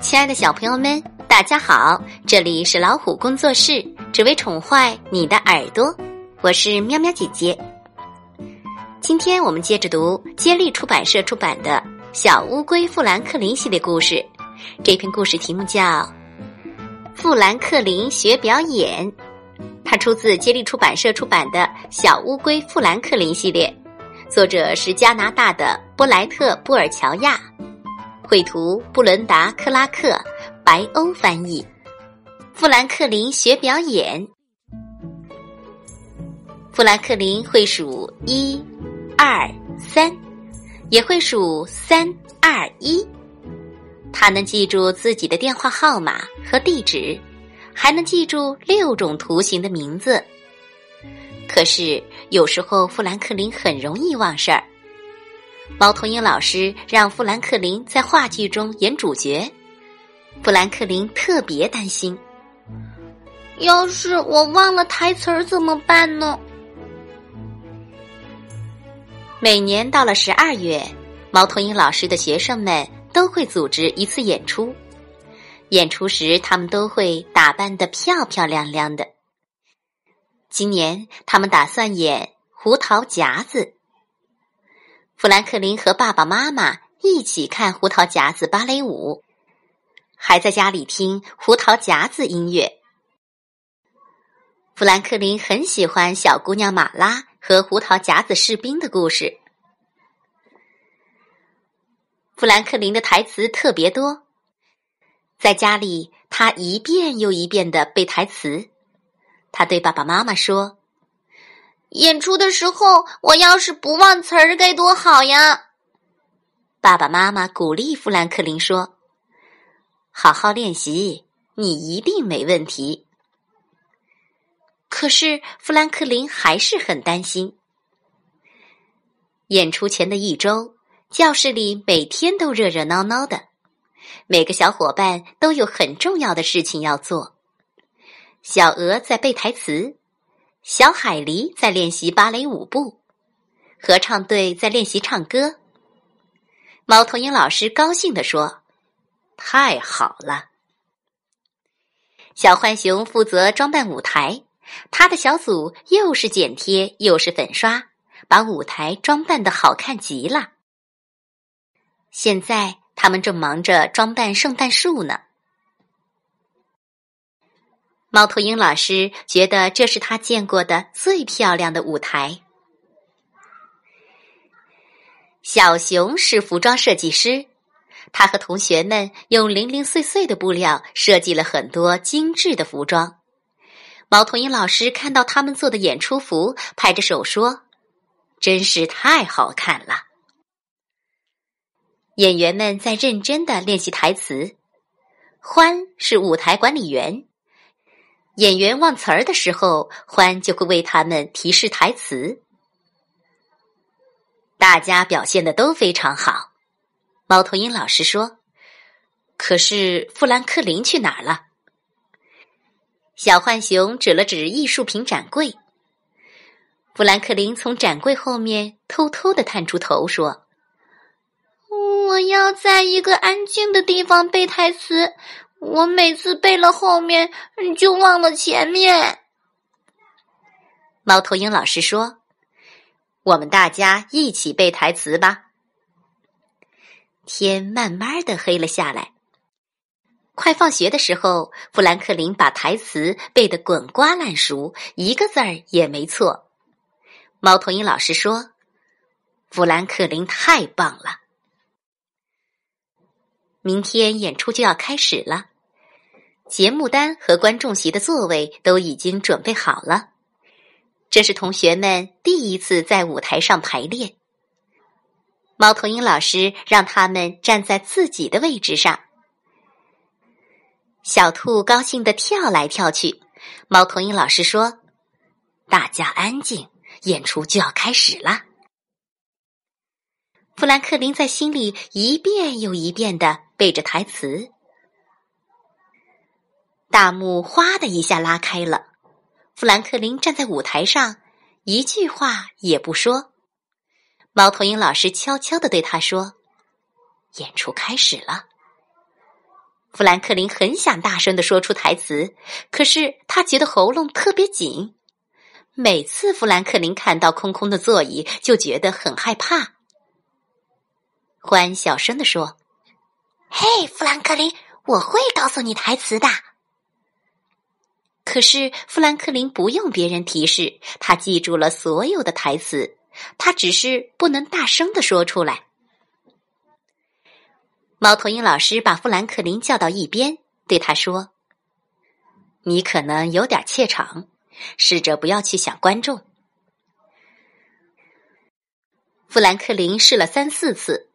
亲爱的小朋友们，大家好！这里是老虎工作室，只为宠坏你的耳朵。我是喵喵姐姐。今天我们接着读接力出版社出版的《小乌龟富兰克林》系列故事。这篇故事题目叫《富兰克林学表演》，它出自接力出版社出版的《小乌龟富兰克林》系列，作者是加拿大的波莱特·布尔乔亚。绘图布伦达·克拉克，白欧翻译。富兰克林学表演。富兰克林会数一、二、三，也会数三二一。他能记住自己的电话号码和地址，还能记住六种图形的名字。可是有时候富兰克林很容易忘事儿。猫头鹰老师让富兰克林在话剧中演主角，富兰克林特别担心，要是我忘了台词儿怎么办呢？每年到了十二月，猫头鹰老师的学生们都会组织一次演出，演出时他们都会打扮的漂漂亮亮的。今年他们打算演《胡桃夹子》。富兰克林和爸爸妈妈一起看胡桃夹子芭蕾舞，还在家里听胡桃夹子音乐。富兰克林很喜欢小姑娘马拉和胡桃夹子士兵的故事。富兰克林的台词特别多，在家里他一遍又一遍的背台词。他对爸爸妈妈说。演出的时候，我要是不忘词儿该多好呀！爸爸妈妈鼓励富兰克林说：“好好练习，你一定没问题。”可是富兰克林还是很担心。演出前的一周，教室里每天都热热闹闹的，每个小伙伴都有很重要的事情要做。小鹅在背台词。小海狸在练习芭蕾舞步，合唱队在练习唱歌。猫头鹰老师高兴地说：“太好了！”小浣熊负责装扮舞台，他的小组又是剪贴又是粉刷，把舞台装扮的好看极了。现在他们正忙着装扮圣诞树呢。猫头鹰老师觉得这是他见过的最漂亮的舞台。小熊是服装设计师，他和同学们用零零碎碎的布料设计了很多精致的服装。猫头鹰老师看到他们做的演出服，拍着手说：“真是太好看了！”演员们在认真的练习台词。欢是舞台管理员。演员忘词儿的时候，欢就会为他们提示台词。大家表现的都非常好，猫头鹰老师说。可是富兰克林去哪儿了？小浣熊指了指艺术品展柜。富兰克林从展柜后面偷偷的探出头说：“我要在一个安静的地方背台词。”我每次背了后面，就忘了前面。猫头鹰老师说：“我们大家一起背台词吧。”天慢慢的黑了下来。快放学的时候，富兰克林把台词背得滚瓜烂熟，一个字儿也没错。猫头鹰老师说：“富兰克林太棒了。”明天演出就要开始了。节目单和观众席的座位都已经准备好了。这是同学们第一次在舞台上排练。猫头鹰老师让他们站在自己的位置上。小兔高兴的跳来跳去。猫头鹰老师说：“大家安静，演出就要开始了。”富兰克林在心里一遍又一遍的背着台词。大幕哗的一下拉开了，富兰克林站在舞台上，一句话也不说。猫头鹰老师悄悄的对他说：“演出开始了。富兰克林很想大声的说出台词，可是他觉得喉咙特别紧。每次富兰克林看到空空的座椅，就觉得很害怕。欢小声的说：“嘿，富兰克林，我会告诉你台词的。”可是富兰克林不用别人提示，他记住了所有的台词，他只是不能大声的说出来。猫头鹰老师把富兰克林叫到一边，对他说：“你可能有点怯场，试着不要去想观众。”富兰克林试了三四次，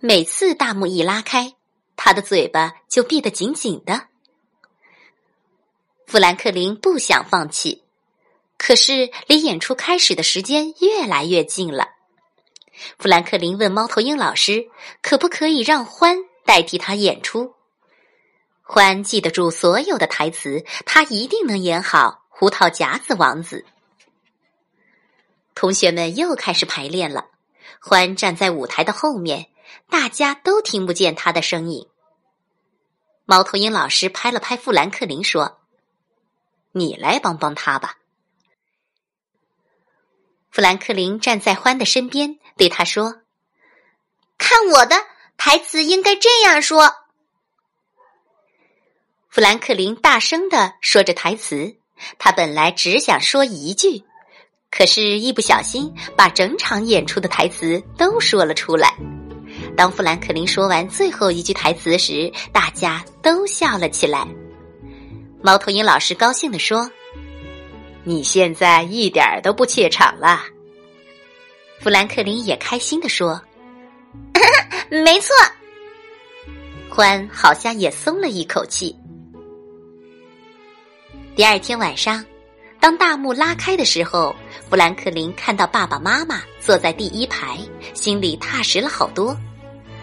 每次大幕一拉开，他的嘴巴就闭得紧紧的。富兰克林不想放弃，可是离演出开始的时间越来越近了。富兰克林问猫头鹰老师：“可不可以让欢代替他演出？”欢记得住所有的台词，他一定能演好胡桃夹子王子。同学们又开始排练了。欢站在舞台的后面，大家都听不见他的声音。猫头鹰老师拍了拍富兰克林，说：“你来帮帮他吧。”富兰克林站在欢的身边。对他说：“看我的台词，应该这样说。”富兰克林大声的说着台词，他本来只想说一句，可是，一不小心把整场演出的台词都说了出来。当富兰克林说完最后一句台词时，大家都笑了起来。猫头鹰老师高兴地说：“你现在一点儿都不怯场了。”富兰克林也开心地说：“ 没错。”欢好像也松了一口气。第二天晚上，当大幕拉开的时候，富兰克林看到爸爸妈妈坐在第一排，心里踏实了好多。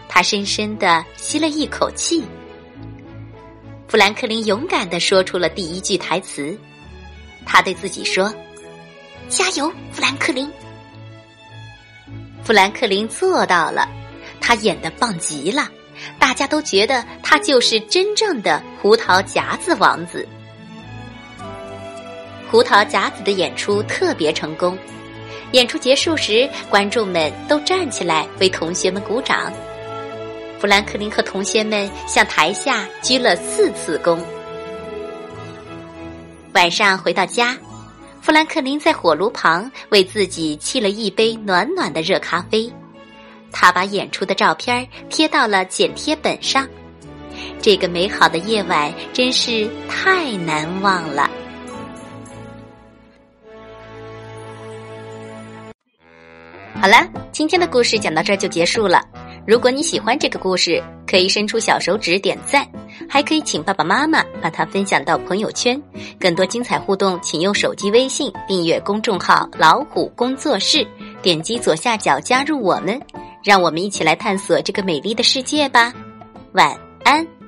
他深深的吸了一口气。富兰克林勇敢的说出了第一句台词，他对自己说：“加油，富兰克林！”富兰克林做到了，他演的棒极了，大家都觉得他就是真正的胡桃夹子王子。胡桃夹子的演出特别成功，演出结束时，观众们都站起来为同学们鼓掌。富兰克林和同学们向台下鞠了四次躬。晚上回到家。富兰克林在火炉旁为自己沏了一杯暖暖的热咖啡，他把演出的照片贴到了剪贴本上。这个美好的夜晚真是太难忘了。好了，今天的故事讲到这儿就结束了。如果你喜欢这个故事，可以伸出小手指点赞，还可以请爸爸妈妈把它分享到朋友圈。更多精彩互动，请用手机微信订阅公众号“老虎工作室”，点击左下角加入我们，让我们一起来探索这个美丽的世界吧。晚安。